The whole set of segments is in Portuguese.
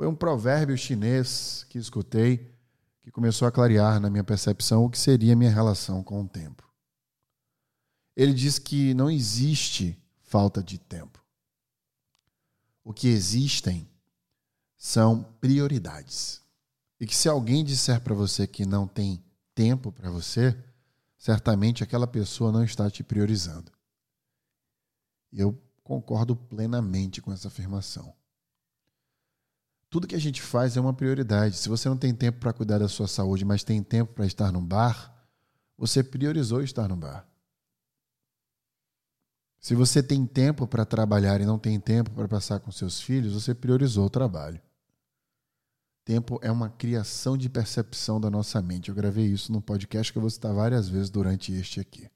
Foi um provérbio chinês que escutei que começou a clarear na minha percepção o que seria minha relação com o tempo. Ele diz que não existe falta de tempo. O que existem são prioridades. E que se alguém disser para você que não tem tempo para você, certamente aquela pessoa não está te priorizando. Eu concordo plenamente com essa afirmação. Tudo que a gente faz é uma prioridade. Se você não tem tempo para cuidar da sua saúde, mas tem tempo para estar no bar, você priorizou estar no bar. Se você tem tempo para trabalhar e não tem tempo para passar com seus filhos, você priorizou o trabalho. Tempo é uma criação de percepção da nossa mente. Eu gravei isso no podcast que eu vou citar várias vezes durante este aqui.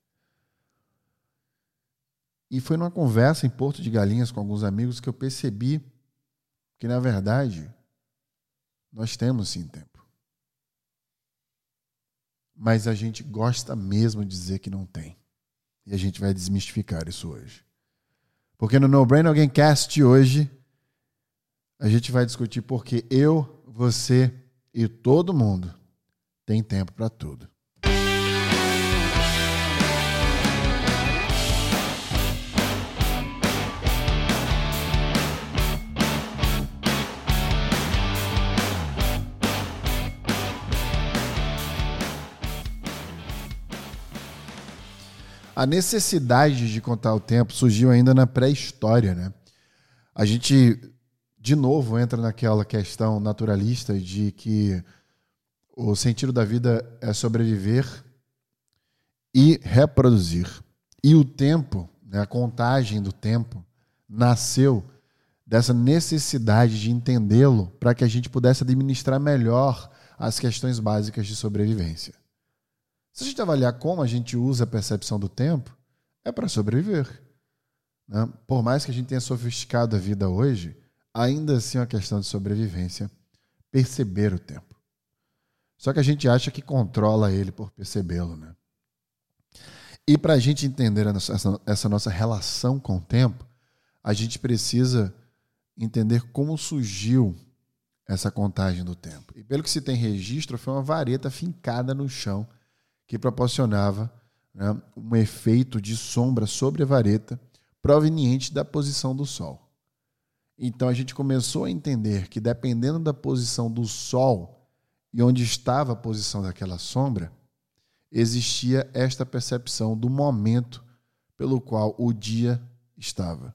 E foi numa conversa em Porto de Galinhas com alguns amigos que eu percebi que, na verdade, nós temos sim tempo. Mas a gente gosta mesmo de dizer que não tem. E a gente vai desmistificar isso hoje. Porque no No Brain Alguém Cast hoje, a gente vai discutir porque eu, você e todo mundo tem tempo para tudo. A necessidade de contar o tempo surgiu ainda na pré-história, né? A gente, de novo, entra naquela questão naturalista de que o sentido da vida é sobreviver e reproduzir. E o tempo, né, a contagem do tempo, nasceu dessa necessidade de entendê-lo para que a gente pudesse administrar melhor as questões básicas de sobrevivência. Se a gente avaliar como a gente usa a percepção do tempo, é para sobreviver. Né? Por mais que a gente tenha sofisticado a vida hoje, ainda assim é uma questão de sobrevivência perceber o tempo. Só que a gente acha que controla ele por percebê-lo. Né? E para a gente entender essa, essa nossa relação com o tempo, a gente precisa entender como surgiu essa contagem do tempo. E pelo que se tem registro, foi uma vareta fincada no chão que proporcionava né, um efeito de sombra sobre a vareta proveniente da posição do Sol. Então a gente começou a entender que dependendo da posição do Sol e onde estava a posição daquela sombra, existia esta percepção do momento pelo qual o dia estava.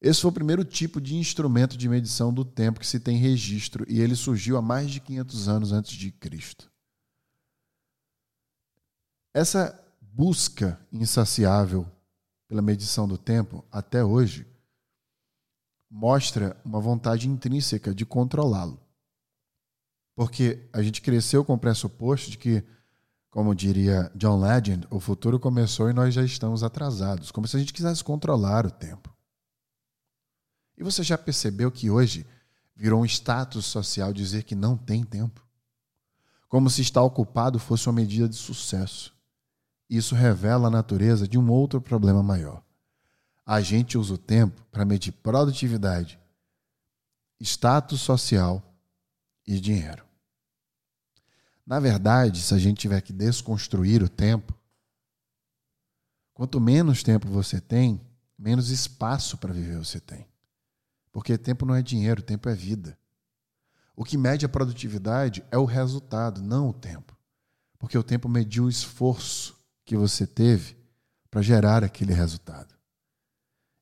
Esse foi o primeiro tipo de instrumento de medição do tempo que se tem registro e ele surgiu há mais de 500 anos antes de Cristo. Essa busca insaciável pela medição do tempo, até hoje, mostra uma vontade intrínseca de controlá-lo. Porque a gente cresceu com o pressuposto de que, como diria John Legend, o futuro começou e nós já estamos atrasados, como se a gente quisesse controlar o tempo. E você já percebeu que hoje virou um status social dizer que não tem tempo? Como se estar ocupado fosse uma medida de sucesso. Isso revela a natureza de um outro problema maior. A gente usa o tempo para medir produtividade, status social e dinheiro. Na verdade, se a gente tiver que desconstruir o tempo, quanto menos tempo você tem, menos espaço para viver você tem. Porque tempo não é dinheiro, tempo é vida. O que mede a produtividade é o resultado, não o tempo. Porque o tempo mediu o esforço que você teve para gerar aquele resultado.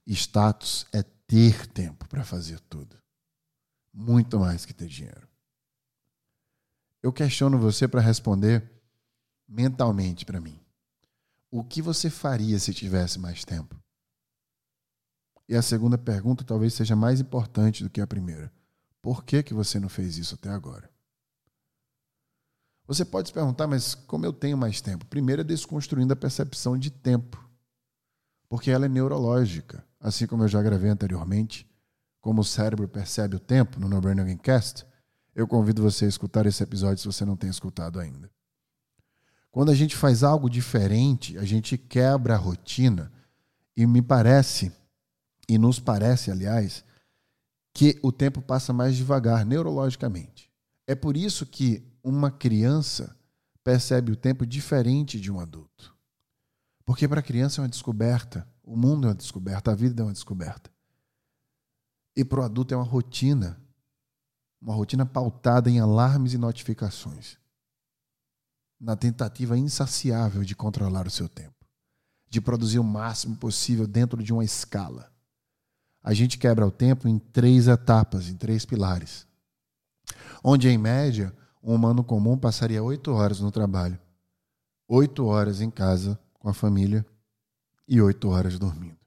Status é ter tempo para fazer tudo. Muito mais que ter dinheiro. Eu questiono você para responder mentalmente para mim. O que você faria se tivesse mais tempo? E a segunda pergunta talvez seja mais importante do que a primeira. Por que, que você não fez isso até agora? Você pode se perguntar, mas como eu tenho mais tempo? Primeiro é desconstruindo a percepção de tempo, porque ela é neurológica, assim como eu já gravei anteriormente, como o cérebro percebe o tempo no No Brain Again Cast. Eu convido você a escutar esse episódio se você não tem escutado ainda. Quando a gente faz algo diferente, a gente quebra a rotina e me parece, e nos parece, aliás, que o tempo passa mais devagar neurologicamente. É por isso que uma criança percebe o tempo diferente de um adulto. Porque para a criança é uma descoberta, o mundo é uma descoberta, a vida é uma descoberta. E para o adulto é uma rotina, uma rotina pautada em alarmes e notificações, na tentativa insaciável de controlar o seu tempo, de produzir o máximo possível dentro de uma escala. A gente quebra o tempo em três etapas, em três pilares. Onde, em média, um humano comum passaria oito horas no trabalho, oito horas em casa com a família e oito horas dormindo.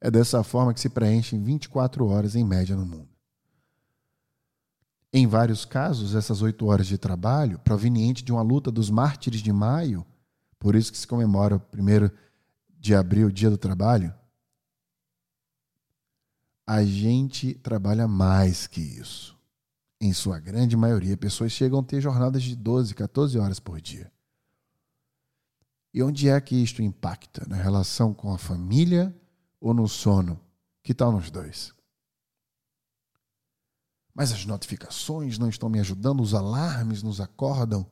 É dessa forma que se preenchem 24 horas em média no mundo. Em vários casos, essas oito horas de trabalho, proveniente de uma luta dos mártires de maio, por isso que se comemora o primeiro de abril, dia do trabalho, a gente trabalha mais que isso. Em sua grande maioria, pessoas chegam a ter jornadas de 12, 14 horas por dia. E onde é que isto impacta? Na relação com a família ou no sono? Que tal nos dois? Mas as notificações não estão me ajudando, os alarmes nos acordam,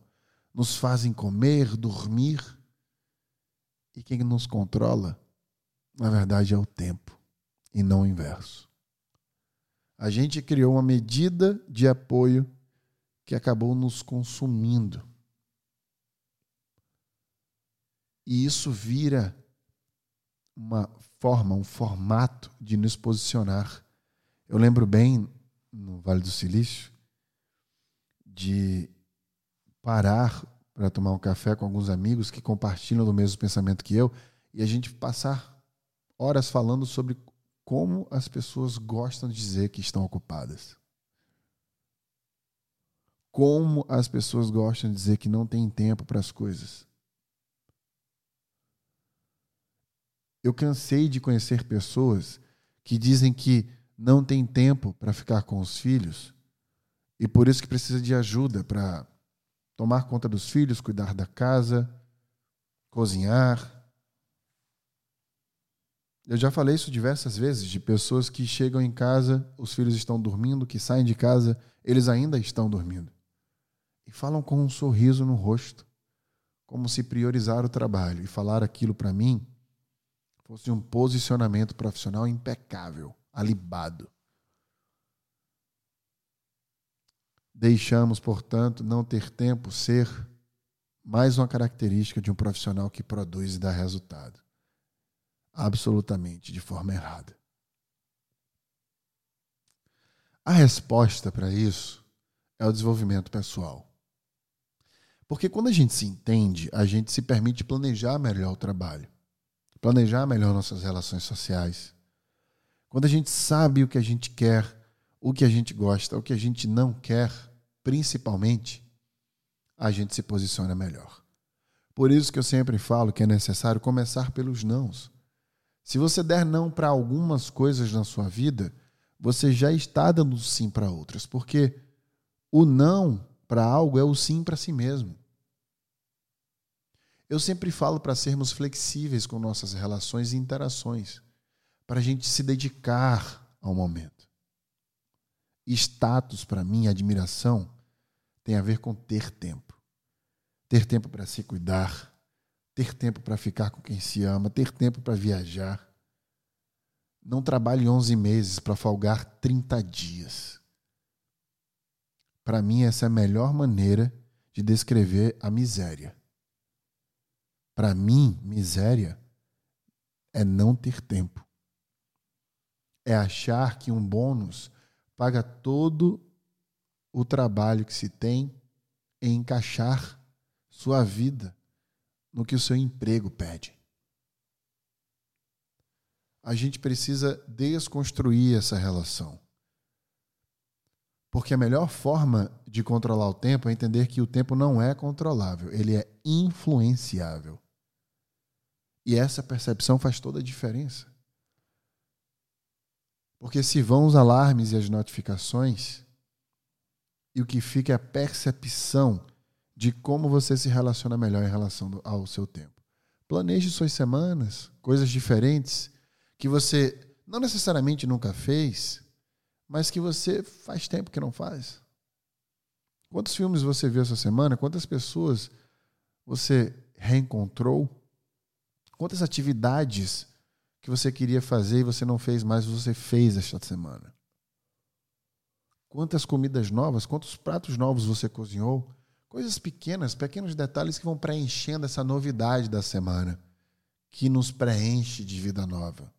nos fazem comer, dormir. E quem nos controla, na verdade, é o tempo e não o inverso. A gente criou uma medida de apoio que acabou nos consumindo. E isso vira uma forma, um formato de nos posicionar. Eu lembro bem, no Vale do Silício, de parar para tomar um café com alguns amigos que compartilham do mesmo pensamento que eu e a gente passar horas falando sobre como as pessoas gostam de dizer que estão ocupadas. Como as pessoas gostam de dizer que não tem tempo para as coisas. Eu cansei de conhecer pessoas que dizem que não tem tempo para ficar com os filhos e por isso que precisa de ajuda para tomar conta dos filhos, cuidar da casa, cozinhar. Eu já falei isso diversas vezes de pessoas que chegam em casa, os filhos estão dormindo, que saem de casa, eles ainda estão dormindo. E falam com um sorriso no rosto, como se priorizar o trabalho e falar aquilo para mim fosse um posicionamento profissional impecável, alibado. Deixamos, portanto, não ter tempo ser mais uma característica de um profissional que produz e dá resultado. Absolutamente de forma errada. A resposta para isso é o desenvolvimento pessoal. Porque quando a gente se entende, a gente se permite planejar melhor o trabalho planejar melhor nossas relações sociais. Quando a gente sabe o que a gente quer, o que a gente gosta, o que a gente não quer, principalmente, a gente se posiciona melhor. Por isso que eu sempre falo que é necessário começar pelos nãos. Se você der não para algumas coisas na sua vida, você já está dando sim para outras, porque o não para algo é o sim para si mesmo. Eu sempre falo para sermos flexíveis com nossas relações e interações, para a gente se dedicar ao momento. Status, para mim, admiração, tem a ver com ter tempo. Ter tempo para se cuidar, ter tempo para ficar com quem se ama, ter tempo para viajar. Não trabalhe 11 meses para folgar 30 dias. Para mim, essa é a melhor maneira de descrever a miséria. Para mim, miséria é não ter tempo. É achar que um bônus paga todo o trabalho que se tem em encaixar sua vida no que o seu emprego pede. A gente precisa desconstruir essa relação. Porque a melhor forma de controlar o tempo é entender que o tempo não é controlável, ele é influenciável. E essa percepção faz toda a diferença. Porque se vão os alarmes e as notificações, e o que fica é a percepção de como você se relaciona melhor em relação ao seu tempo. Planeje suas semanas, coisas diferentes que você não necessariamente nunca fez, mas que você faz tempo que não faz? Quantos filmes você viu essa semana? Quantas pessoas você reencontrou? Quantas atividades que você queria fazer e você não fez mais, você fez esta semana? Quantas comidas novas, quantos pratos novos você cozinhou? Coisas pequenas, pequenos detalhes que vão preenchendo essa novidade da semana, que nos preenche de vida nova.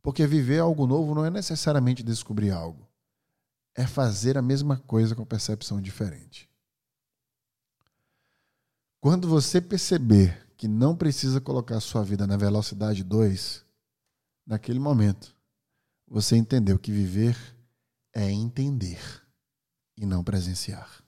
Porque viver algo novo não é necessariamente descobrir algo, é fazer a mesma coisa com percepção diferente. Quando você perceber que não precisa colocar sua vida na velocidade 2, naquele momento, você entendeu que viver é entender e não presenciar.